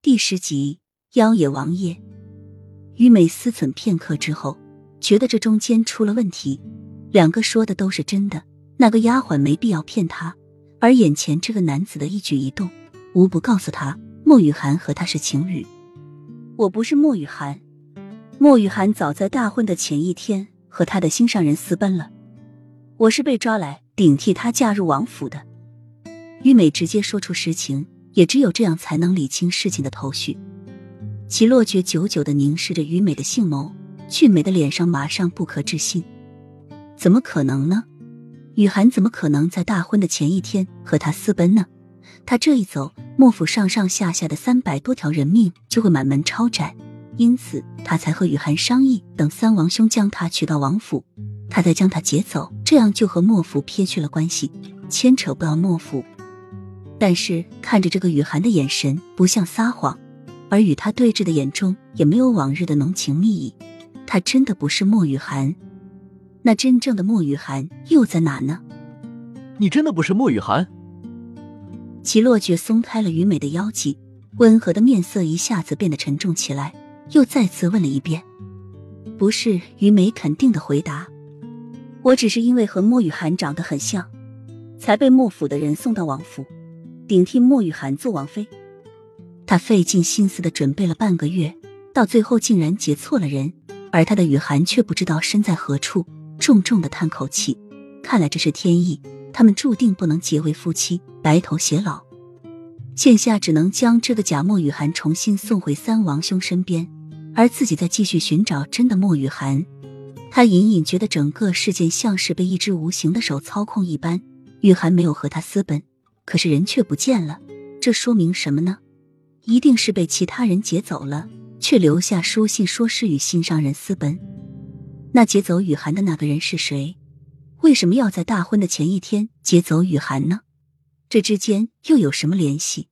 第十集，妖野王爷。于美思忖片刻之后，觉得这中间出了问题。两个说的都是真的，那个丫鬟没必要骗他，而眼前这个男子的一举一动，无不告诉他莫雨涵和他是情侣。我不是莫雨涵，莫雨涵早在大婚的前一天和他的心上人私奔了，我是被抓来顶替他嫁入王府的。于美直接说出实情。也只有这样才能理清事情的头绪。齐洛觉久久的凝视着于美的杏眸，俊美的脸上马上不可置信：“怎么可能呢？雨涵怎么可能在大婚的前一天和他私奔呢？他这一走，莫府上上下下的三百多条人命就会满门抄斩，因此他才和雨涵商议，等三王兄将他娶到王府，他再将他劫走，这样就和莫府撇去了关系，牵扯不到莫府。”但是看着这个雨涵的眼神，不像撒谎，而与他对峙的眼中也没有往日的浓情蜜意。他真的不是莫雨涵，那真正的莫雨涵又在哪呢？你真的不是莫雨涵？齐洛觉松开了于美的腰际，温和的面色一下子变得沉重起来，又再次问了一遍：“不是？”于美肯定的回答：“我只是因为和莫雨涵长得很像，才被莫府的人送到王府。”顶替莫雨涵做王妃，他费尽心思的准备了半个月，到最后竟然结错了人，而他的雨涵却不知道身在何处，重重的叹口气。看来这是天意，他们注定不能结为夫妻，白头偕老。现下只能将这个假莫雨涵重新送回三王兄身边，而自己再继续寻找真的莫雨涵。他隐隐觉得整个事件像是被一只无形的手操控一般，雨涵没有和他私奔。可是人却不见了，这说明什么呢？一定是被其他人劫走了，却留下书信说是与心上人私奔。那劫走雨涵的那个人是谁？为什么要在大婚的前一天劫走雨涵呢？这之间又有什么联系？